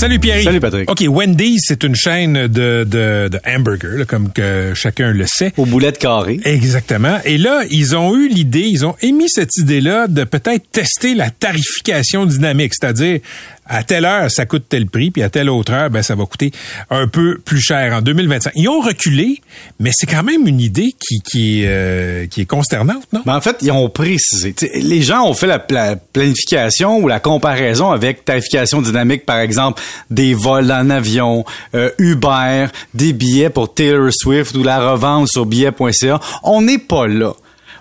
Salut Pierre. Salut Patrick. OK, Wendy's, c'est une chaîne de, de, de hamburgers, là, comme que chacun le sait. Aux boulettes carrées. Exactement. Et là, ils ont eu l'idée, ils ont émis cette idée-là de peut-être tester la tarification dynamique, c'est-à-dire à telle heure, ça coûte tel prix, puis à telle autre heure, ben, ça va coûter un peu plus cher en 2025. Ils ont reculé, mais c'est quand même une idée qui, qui, est, euh, consternante, non? Ben en fait, ils ont précisé. Les gens ont fait la, la, planification ou la comparaison avec tarification dynamique, par exemple, des vols en avion, euh, Uber, des billets pour Taylor Swift ou la revente sur billet.ca. On n'est pas là.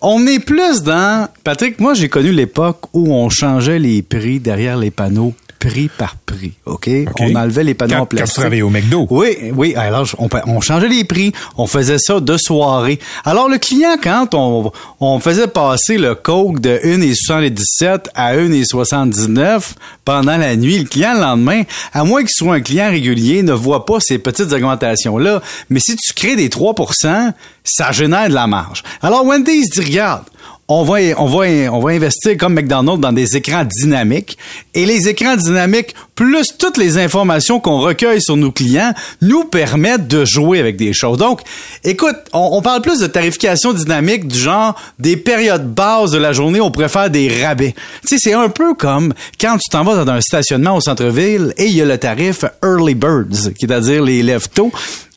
On est plus dans... Patrick, moi, j'ai connu l'époque où on changeait les prix derrière les panneaux prix par prix, OK? On enlevait les panneaux quand, en plastique. Quand tu travaillais au McDo. Oui, oui. Alors, on, on, changeait les prix. On faisait ça de soirée. Alors, le client, quand on, on faisait passer le coke de 1,77 à 1,79 pendant la nuit, le client, le lendemain, à moins qu'il soit un client régulier, ne voit pas ces petites augmentations-là. Mais si tu crées des 3% ça génère de la marge. Alors, Wendy's dit, regarde, on va, on va, on va investir comme McDonald's dans des écrans dynamiques. Et les écrans dynamiques, plus toutes les informations qu'on recueille sur nos clients, nous permettent de jouer avec des choses. Donc, écoute, on, parle plus de tarification dynamique du genre des périodes basses de la journée, on préfère des rabais. Tu sais, c'est un peu comme quand tu t'en vas dans un stationnement au centre-ville et il y a le tarif Early Birds, qui est à dire les lève tôt.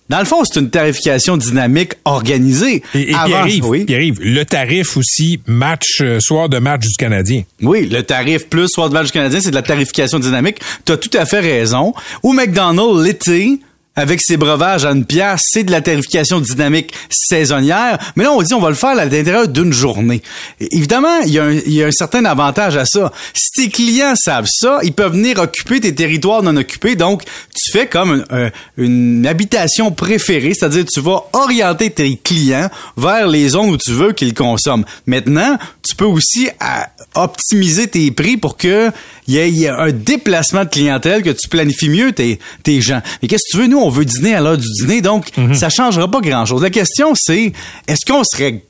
Dans le fond, c'est une tarification dynamique organisée. Et, et Avant, Pierre-Yves, oui. Le tarif aussi match euh, soir de match du Canadien. Oui, le tarif plus soir de match du Canadien, c'est de la tarification dynamique. Tu as tout à fait raison. Au McDonald's, l'été, avec ses breuvages à une pièce, c'est de la tarification dynamique saisonnière. Mais là, on dit on va le faire à l'intérieur d'une journée. Évidemment, il y, a un, y, a un, certain avantage à ça. Si tes clients savent ça, ils peuvent venir occuper tes territoires non occupés. Donc, tu fais comme une, une habitation préférée, c'est-à-dire tu vas orienter tes clients vers les zones où tu veux qu'ils consomment. Maintenant, tu peux aussi à, optimiser tes prix pour que il y, y, ait un déplacement de clientèle, que tu planifies mieux tes, tes gens. Mais qu'est-ce que tu veux? Nous, on veut dîner à l'heure du dîner, donc mm -hmm. ça changera pas grand-chose. La question, c'est est-ce qu'on serait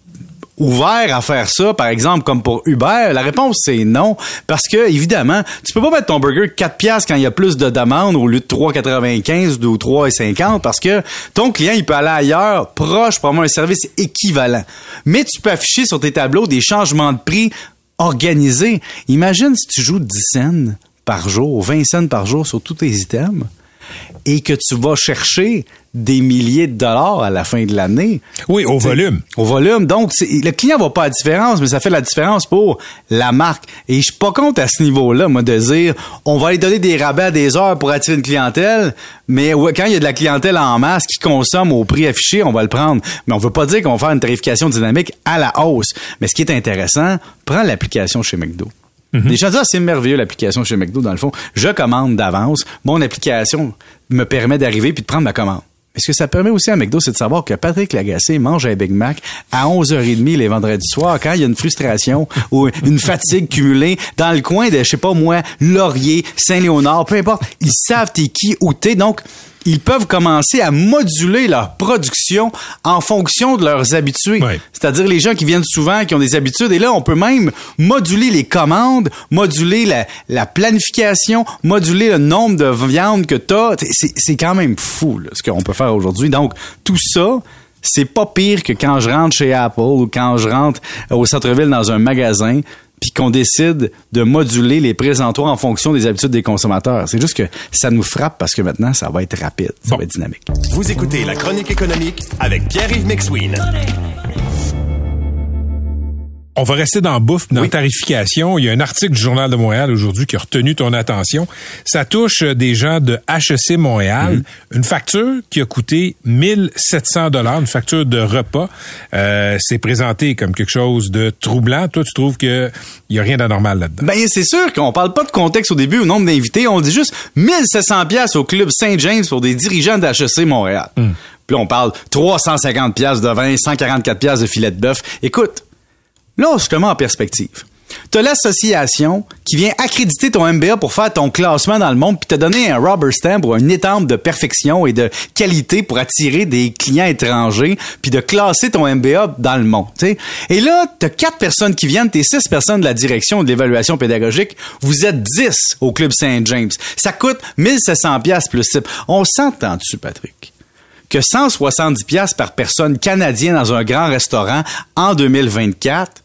ouvert à faire ça, par exemple, comme pour Uber? La réponse, c'est non. Parce que, évidemment, tu peux pas mettre ton burger 4 piastres quand il y a plus de demandes au lieu de 3,95 ou 3,50 parce que ton client, il peut aller ailleurs, proche, pour avoir un service équivalent. Mais tu peux afficher sur tes tableaux des changements de prix organisés. Imagine si tu joues 10 cents par jour, 20 cents par jour sur tous tes items et que tu vas chercher des milliers de dollars à la fin de l'année. Oui, au volume. Au volume. Donc, le client va pas à la différence, mais ça fait la différence pour la marque. Et je suis pas contre à ce niveau-là, moi, de dire, on va aller donner des rabais à des heures pour attirer une clientèle, mais quand il y a de la clientèle en masse qui consomme au prix affiché, on va le prendre. Mais on veut pas dire qu'on va faire une tarification dynamique à la hausse. Mais ce qui est intéressant, prends l'application chez McDo. Mm -hmm. Disent, ah, c'est merveilleux l'application chez McDo, dans le fond. Je commande d'avance. Mon application me permet d'arriver puis de prendre ma commande. Mais ce que ça permet aussi à McDo, c'est de savoir que Patrick Lagacé mange un Big Mac à 11h30 les vendredis soirs quand il y a une frustration ou une fatigue cumulée dans le coin de, je sais pas moi, Laurier, Saint-Léonard, peu importe. Ils savent t'es qui ou t'es. Donc, ils peuvent commencer à moduler leur production en fonction de leurs habitués. Oui. C'est-à-dire les gens qui viennent souvent, qui ont des habitudes. Et là, on peut même moduler les commandes, moduler la, la planification, moduler le nombre de viandes que tu as. C'est quand même fou là, ce qu'on peut faire aujourd'hui. Donc, tout ça, c'est pas pire que quand je rentre chez Apple ou quand je rentre au centre-ville dans un magasin puis qu'on décide de moduler les présentoirs en fonction des habitudes des consommateurs. C'est juste que ça nous frappe parce que maintenant, ça va être rapide, ça bon. va être dynamique. Vous écoutez La Chronique économique avec Pierre-Yves McSween. On va rester dans bouffe, dans Oui. tarification. Il y a un article du Journal de Montréal aujourd'hui qui a retenu ton attention. Ça touche euh, des gens de HEC Montréal. Une facture qui a coûté 1700 dollars, une facture de repas. Euh, c'est présenté comme quelque chose de troublant. Toi, tu trouves que il y a rien d'anormal là-dedans? Ben, c'est sûr qu'on parle pas de contexte au début, au nombre d'invités. On dit juste 1700 pièces au club Saint-James pour des dirigeants d'HEC Montréal. Puis là, on parle 350 pièces de vin, 144 pièces de filet de bœuf. Écoute, là, je te mets en perspective. T'as l'association qui vient accréditer ton MBA pour faire ton classement dans le monde, puis te donner un rubber stamp ou une étampe de perfection et de qualité pour attirer des clients étrangers, puis de classer ton MBA dans le monde. sais. Et là, t'as quatre personnes qui viennent, t'es six personnes de la direction de l'évaluation pédagogique, vous êtes dix au Club Saint James. Ça coûte 1700 pièces plus type. On s'entend dessus, Patrick que 170 pièces par personne canadienne dans un grand restaurant en 2024,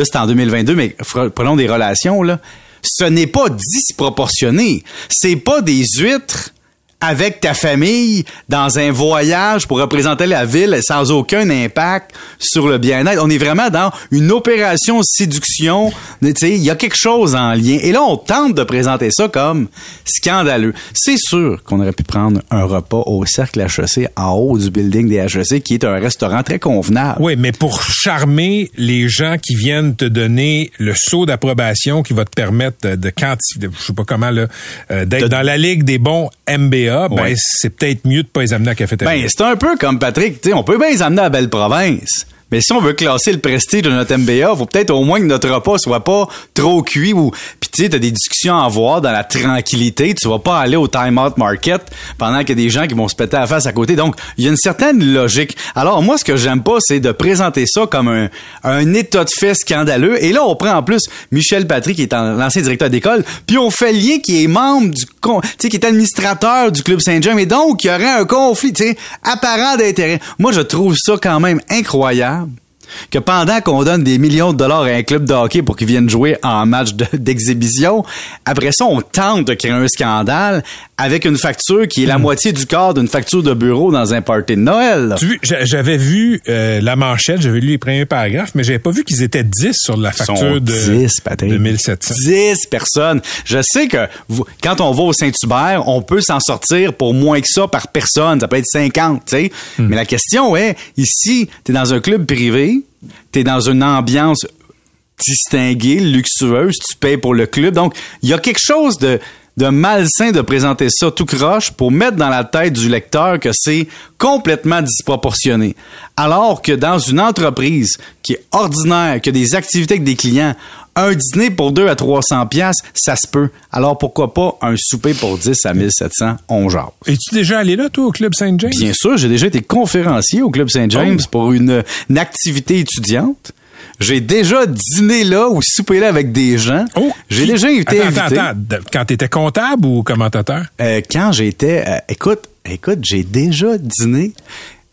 là c'est en 2022, mais prenons des relations, là, ce n'est pas disproportionné. C'est pas des huîtres avec ta famille dans un voyage pour représenter la ville sans aucun impact sur le bien-être. On est vraiment dans une opération séduction. Il y a quelque chose en lien. Et là, on tente de présenter ça comme scandaleux. C'est sûr qu'on aurait pu prendre un repas au Cercle HEC en haut du building des HEC, qui est un restaurant très convenable. Oui, mais pour charmer les gens qui viennent te donner le saut d'approbation qui va te permettre de, de je sais pas comment, là, euh, d'être dans la ligue des bons MBA ben, c'est peut-être mieux de pas les amener à la cafétéria. Ben, c'est un peu comme Patrick, on peut bien les amener à Belle-Province. Mais si on veut classer le prestige de notre MBA, faut peut-être au moins que notre repas soit pas trop cuit ou puis tu sais, t'as des discussions à avoir dans la tranquillité. Tu vas pas aller au time out market pendant qu'il y a des gens qui vont se péter la face à côté. Donc, il y a une certaine logique. Alors moi, ce que j'aime pas, c'est de présenter ça comme un, un état de fait scandaleux. Et là, on prend en plus Michel Patrick, qui est l'ancien directeur d'école, puis on fait lien qui est membre du, tu sais, qui est administrateur du club Saint-Jean, et donc il y aurait un conflit, tu sais, apparent d'intérêt. Moi, je trouve ça quand même incroyable que pendant qu'on donne des millions de dollars à un club de hockey pour qu'ils viennent jouer en match d'exhibition, après ça, on tente de créer un scandale avec une facture qui est la hmm. moitié du corps d'une facture de bureau dans un party de Noël. Tu j'avais vu euh, la manchette, j'avais lu les premiers paragraphes, mais j'avais pas vu qu'ils étaient 10 sur la facture de, 10, Patrick. 1700. 10 personnes. Je sais que quand on va au Saint-Hubert, on peut s'en sortir pour moins que ça par personne. Ça peut être 50, tu sais. Hmm. Mais la question est, ici, tu es dans un club privé, tu es dans une ambiance distinguée, luxueuse, tu payes pour le club. Donc, il y a quelque chose de de malsain de présenter ça tout croche pour mettre dans la tête du lecteur que c'est complètement disproportionné. Alors que dans une entreprise qui est ordinaire, qui a des activités avec des clients, un dîner pour 2 à 300 pièces, ça se peut. Alors pourquoi pas un souper pour 10 à 1700, on jase. Es-tu déjà allé là, toi, au Club Saint-James? Bien sûr, j'ai déjà été conférencier au Club Saint-James oh. pour une, activité étudiante. J'ai déjà dîné là ou soupé là avec des gens. Oh, j'ai déjà invité. Attends, attends, attends. Quand t'étais comptable ou commentateur? Euh, quand j'étais, euh, écoute, écoute, j'ai déjà dîné.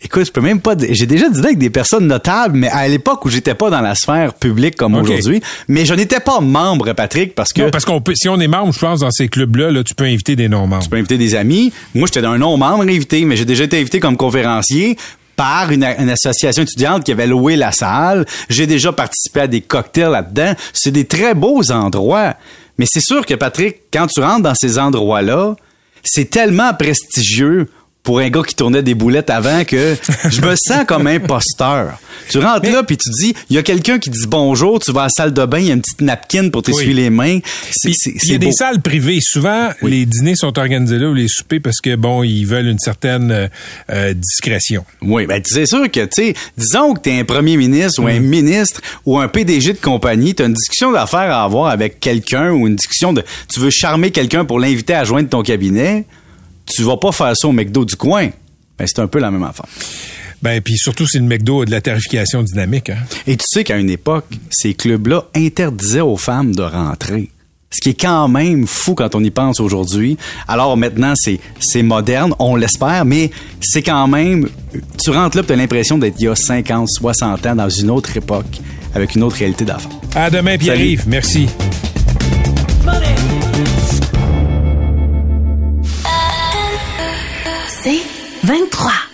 Écoute, je peux même pas. J'ai déjà dîné avec des personnes notables, mais à l'époque où j'étais pas dans la sphère publique comme aujourd'hui. Mais je n'étais pas membre, Patrick, parce que. Non, parce qu'on peut. Si on est membre, je pense, dans ces clubs-là, là, tu peux inviter des non-membres. Tu peux inviter des amis. Moi, j'étais un non-membre invité, mais j'ai déjà été invité comme conférencier par une, association étudiante qui avait loué la salle. J'ai déjà participé à des cocktails là-dedans. C'est des très beaux endroits. Mais c'est sûr que, Patrick, quand tu rentres dans ces endroits-là, c'est tellement prestigieux pour un gars qui tournait des boulettes avant que je me sens comme imposteur. Tu rentres là puis tu dis, il y a quelqu'un qui dit bonjour, tu vas à la salle de bain, il y a une petite napkin pour t'essuyer les mains. Il y a des salles privées. Souvent, les dîners sont organisés là ou les soupers parce que bon, ils veulent une certaine euh, euh, discrétion. Oui, ben c'est sûr que tu sais, disons que tu es un premier ministre ou un mm. ministre ou un PDG de compagnie, tu as une discussion d'affaires à avoir avec quelqu'un ou une discussion de tu veux charmer quelqu'un pour l'inviter à joindre ton cabinet? Tu vas pas faire ça au McDo du coin. Ben, c'est un peu la même affaire. Ben, puis surtout, c'est le McDo de la tarification dynamique. Hein? Et tu sais qu'à une époque, ces clubs-là interdisaient aux femmes de rentrer. Ce qui est quand même fou quand on y pense aujourd'hui. Alors maintenant, c'est, c'est moderne, on l'espère, mais c'est quand même... Tu rentres là tu as l'impression d'être il y a 50, 60 ans dans une autre époque, avec une autre réalité d'affaires. À demain, Pierre-Yves. Merci. 23.